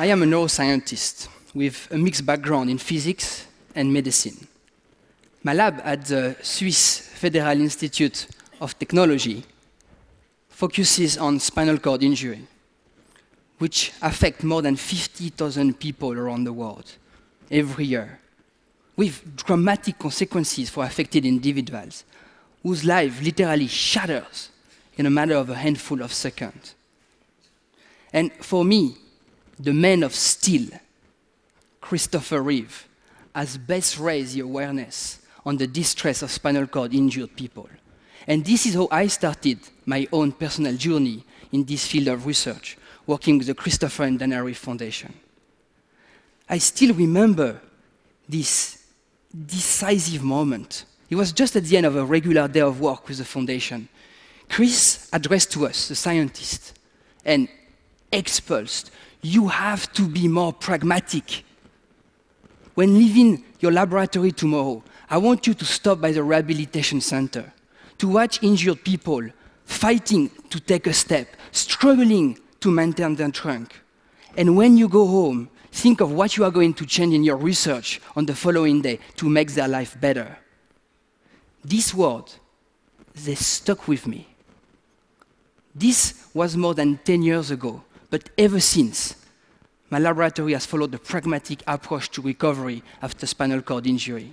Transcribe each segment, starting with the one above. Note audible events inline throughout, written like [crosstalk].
I am a neuroscientist with a mixed background in physics and medicine. My lab at the Swiss Federal Institute of Technology focuses on spinal cord injury, which affect more than 50,000 people around the world every year, with dramatic consequences for affected individuals, whose life literally shatters in a matter of a handful of seconds. And for me, the man of steel, Christopher Reeve, has best raised the awareness on the distress of spinal cord injured people. And this is how I started my own personal journey in this field of research, working with the Christopher and Dana Reeve Foundation. I still remember this decisive moment. It was just at the end of a regular day of work with the foundation. Chris addressed to us, the scientist, and expulsed, you have to be more pragmatic. When leaving your laboratory tomorrow, I want you to stop by the rehabilitation center, to watch injured people fighting to take a step, struggling to maintain their trunk. And when you go home, think of what you are going to change in your research on the following day to make their life better. These words, they stuck with me. This was more than 10 years ago, but ever since, my laboratory has followed the pragmatic approach to recovery after spinal cord injury.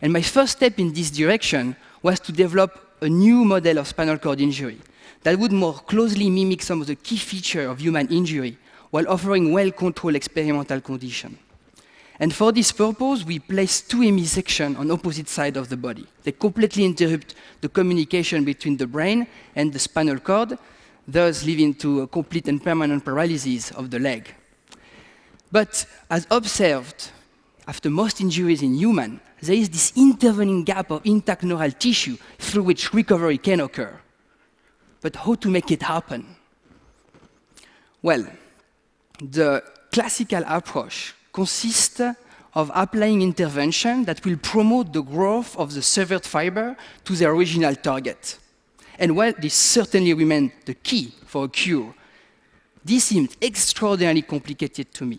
And my first step in this direction was to develop a new model of spinal cord injury that would more closely mimic some of the key features of human injury while offering well-controlled experimental conditions. And for this purpose, we place two hemisections on opposite sides of the body. They completely interrupt the communication between the brain and the spinal cord, thus leading to a complete and permanent paralysis of the leg. But as observed, after most injuries in humans, there is this intervening gap of intact neural tissue through which recovery can occur. But how to make it happen? Well, the classical approach consists of applying intervention that will promote the growth of the severed fiber to the original target. And while this certainly remained the key for a cure, this seemed extraordinarily complicated to me.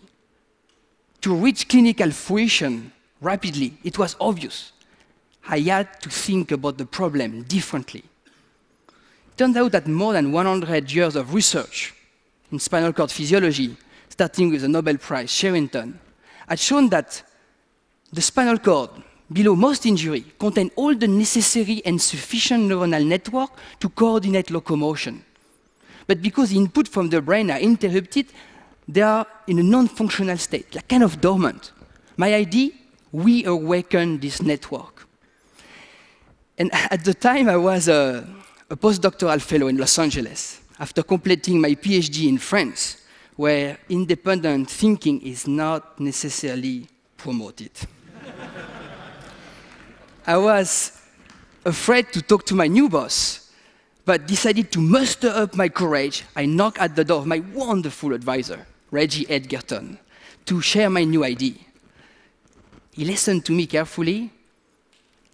To reach clinical fruition rapidly, it was obvious. I had to think about the problem differently. It turned out that more than 100 years of research in spinal cord physiology, starting with the Nobel Prize Sherrington, had shown that the spinal cord below most injury contain all the necessary and sufficient neuronal network to coordinate locomotion. But because the input from the brain are interrupted, they are in a non-functional state, like kind of dormant. My idea, we awaken this network. And [laughs] at the time, I was a, a postdoctoral fellow in Los Angeles after completing my PhD in France, where independent thinking is not necessarily promoted. [laughs] I was afraid to talk to my new boss, but decided to muster up my courage. I knocked at the door of my wonderful advisor, Reggie Edgerton, to share my new idea. He listened to me carefully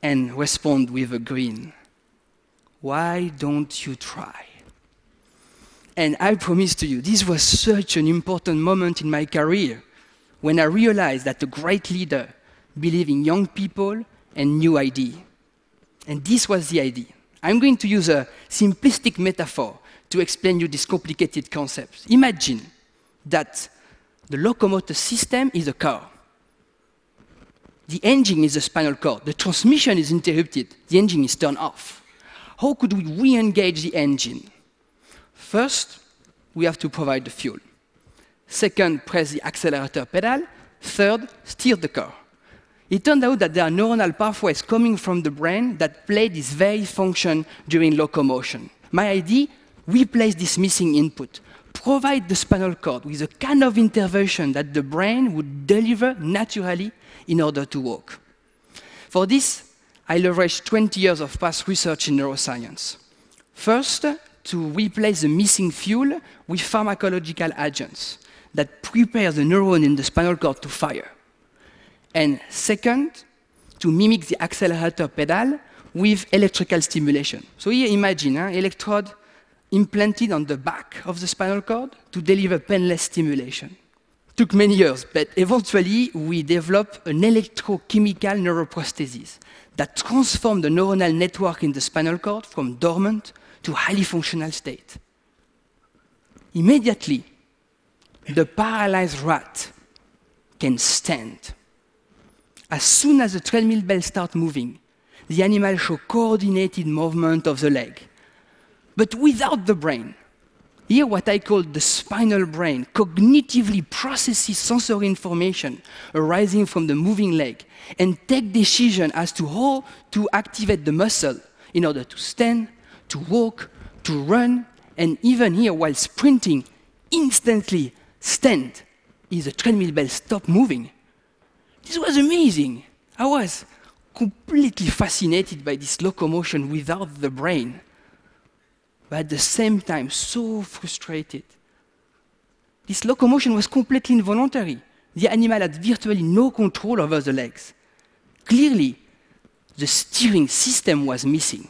and responded with a grin. Why don't you try? And I promise to you, this was such an important moment in my career when I realized that a great leader believes in young people and new idea. And this was the idea. I'm going to use a simplistic metaphor to explain you this complicated concept. Imagine that the locomotor system is a car. The engine is the spinal cord. The transmission is interrupted. The engine is turned off. How could we re-engage the engine? First, we have to provide the fuel. Second, press the accelerator pedal. Third, steer the car. It turned out that there are neuronal pathways coming from the brain that play this very function during locomotion. My idea, replace this missing input, provide the spinal cord with a kind of intervention that the brain would deliver naturally in order to walk. For this, I leveraged 20 years of past research in neuroscience. First, to replace the missing fuel with pharmacological agents that prepare the neuron in the spinal cord to fire. And second, to mimic the accelerator pedal with electrical stimulation. So here imagine an huh, electrode implanted on the back of the spinal cord to deliver painless stimulation. took many years, but eventually we developed an electrochemical neuroprosthesis that transformed the neuronal network in the spinal cord from dormant to highly functional state. Immediately, the paralyzed rat can stand. As soon as the treadmill bell starts moving, the animal shows coordinated movement of the leg, but without the brain. Here, what I call the spinal brain cognitively processes sensory information arising from the moving leg and take decision as to how to activate the muscle in order to stand, to walk, to run, and even here, while sprinting, instantly stand if the treadmill bell stop moving. This was amazing. I was completely fascinated by this locomotion without the brain but at the same time so frustrated. This locomotion was completely involuntary. The animal had virtually no control over the legs. Clearly, the steering system was missing.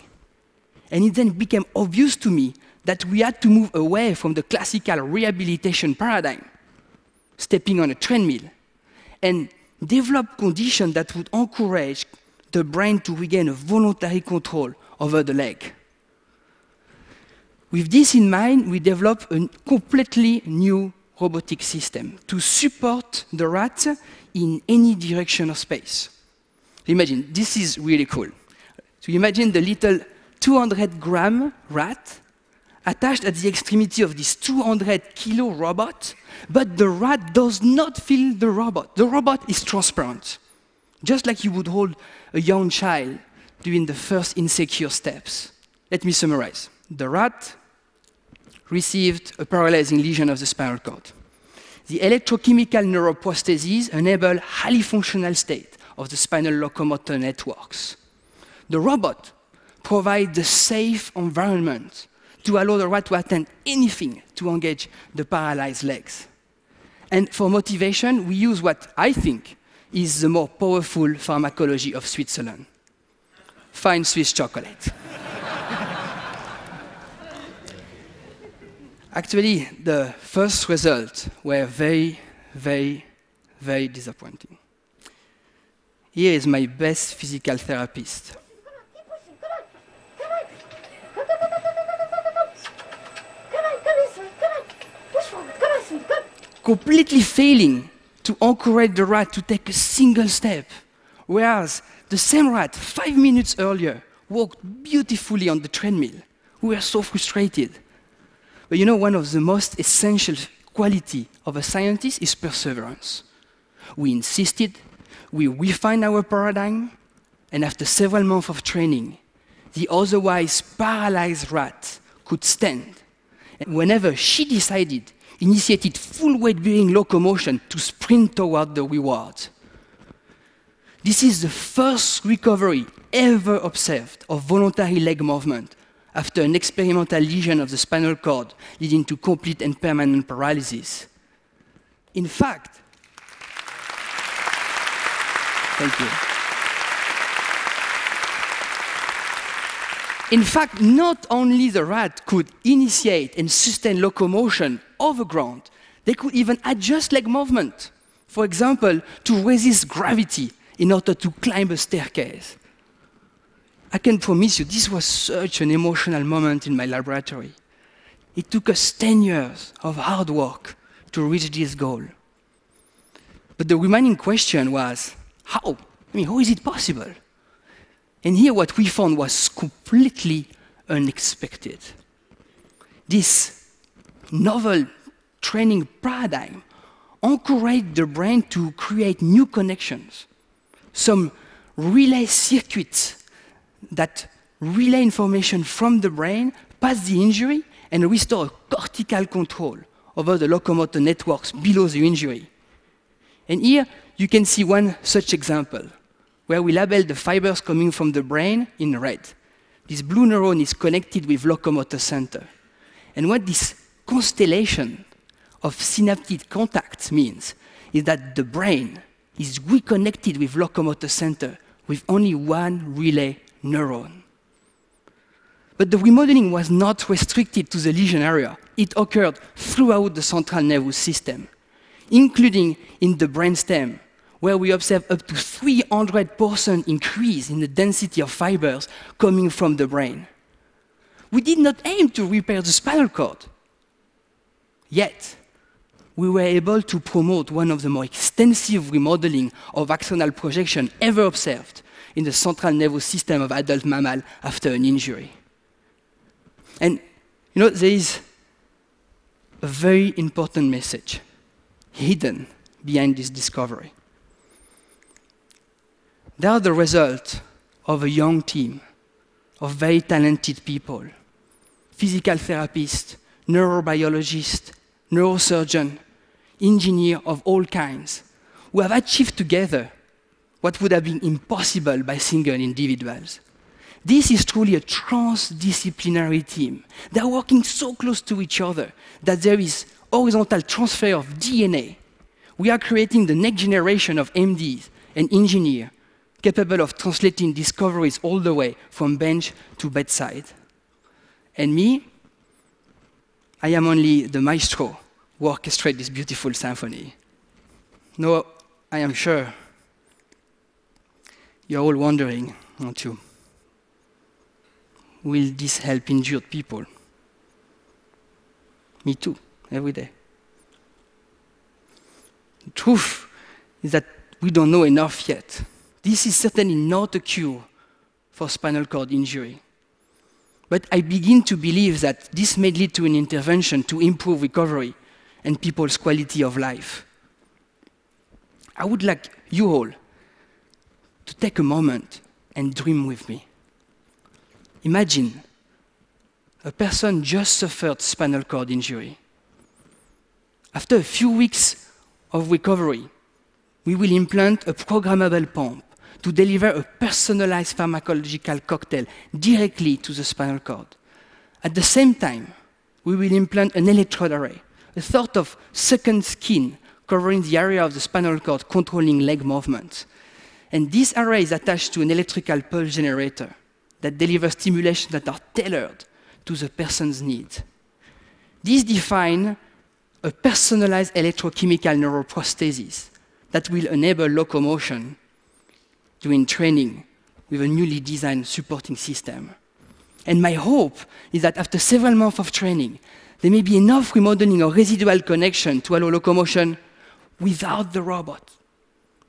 And it then became obvious to me that we had to move away from the classical rehabilitation paradigm, stepping on a treadmill, and develop conditions that would encourage the brain to regain a voluntary control over the leg. With this in mind, we developed a completely new robotic system to support the rat in any direction of space. Imagine, this is really cool. So imagine the little 200 gram rat attached at the extremity of this 200 kilo robot, but the rat does not feel the robot. The robot is transparent, just like you would hold a young child during the first insecure steps. Let me summarize. The rat received a paralyzing lesion of the spinal cord. The electrochemical neuroprostheses enable highly functional state of the spinal locomotor networks. The robot provides a safe environment to allow the rat to attempt anything to engage the paralyzed legs. And for motivation, we use what I think is the more powerful pharmacology of Switzerland. Fine Swiss chocolate. [laughs] Actually, the first results were very, very, very disappointing. Here is my best physical therapist. Completely failing to encourage the rat to take a single step, whereas the same rat, five minutes earlier, walked beautifully on the treadmill. We were so frustrated. But you know, one of the most essential quality of a scientist is perseverance. We insisted, we refined our paradigm, and after several months of training, the otherwise paralyzed rat could stand. And whenever she decided, initiated full weight bearing locomotion to sprint toward the reward. This is the first recovery ever observed of voluntary leg movement after an experimental lesion of the spinal cord leading to complete and permanent paralysis. In fact, thank you. In fact, not only the rat could initiate and sustain locomotion over ground, they could even adjust leg movement. For example, to resist gravity in order to climb a staircase. I can promise you, this was such an emotional moment in my laboratory. It took us 10 years of hard work to reach this goal. But the remaining question was, how? I mean, how is it possible? And here what we found was completely unexpected. This novel training paradigm encouraged the brain to create new connections, some relay circuits that relay information from the brain past the injury and restore cortical control over the locomotor networks below the injury. And here you can see one such example where we label the fibers coming from the brain in red. This blue neuron is connected with locomotor center. And what this constellation of synaptic contacts means is that the brain is reconnected with locomotor center with only one relay neuron. But the remodeling was not restricted to the lesion area. It occurred throughout the central nervous system. including in the brainstem, where we observe up to 300% increase in the density of fibers coming from the brain. We did not aim to repair the spinal cord. Yet, we were able to promote one of the more extensive remodeling of axonal projection ever observed in the central nervous system of adult mammal after an injury. And you know, there is a very important message hidden behind this discovery. They are the result of a young team of very talented people physical therapists, neurobiologists, neurosurgeon, engineer of all kinds, who have achieved together what would have been impossible by single individuals. This is truly a transdisciplinary team. They are working so close to each other that there is horizontal transfer of DNA. We are creating the next generation of MDs and engineers capable of translating discoveries all the way from bench to bedside. And me, I am only the maestro who orchestrates this beautiful symphony. No, I am sure you're all wondering, aren't you? Will this help injured people? Me too, every day. The truth is that we don't know enough yet. This is certainly not a cure for spinal cord injury. But I begin to believe that this may lead to an intervention to improve recovery and people's quality of life. I would like you all to take a moment and dream with me. Imagine a person just suffered spinal cord injury. After a few weeks of recovery, we will implant a programmable pump to deliver a personalized pharmacological cocktail directly to the spinal cord. At the same time, we will implant an electrode array, a sort of second skin covering the area of the spinal cord controlling leg movement. And this array is attached to an electrical pulse generator that delivers stimulations that are tailored to the person's needs. These define a personalized electrochemical neuroprosthesis that will enable locomotion during training with a newly designed supporting system. And my hope is that after several months of training, there may be enough remodeling or residual connection to allow locomotion without the robot,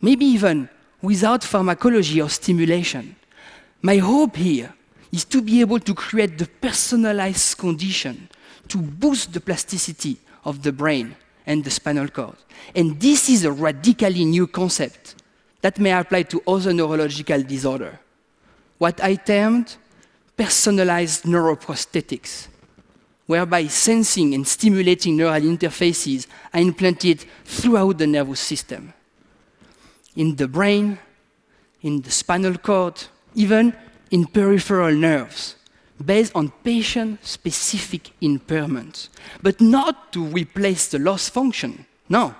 maybe even without pharmacology or stimulation. My hope here is to be able to create the personalized condition to boost the plasticity of the brain and the spinal cord. And this is a radically new concept that may apply to other neurological disorder. What I termed personalized neuroprosthetics, whereby sensing and stimulating neural interfaces are implanted throughout the nervous system. In the brain, in the spinal cord, even in peripheral nerves, based on patient-specific impairments, but not to replace the lost function. No,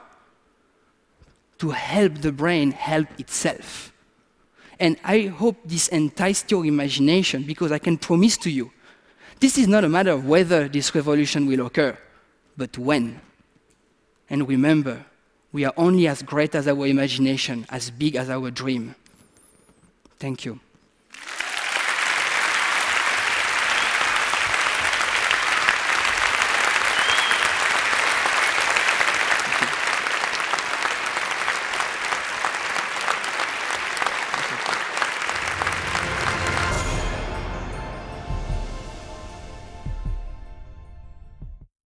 to help the brain help itself. And I hope this enticed your imagination because I can promise to you this is not a matter of whether this revolution will occur, but when. And remember, we are only as great as our imagination, as big as our dream. Thank you.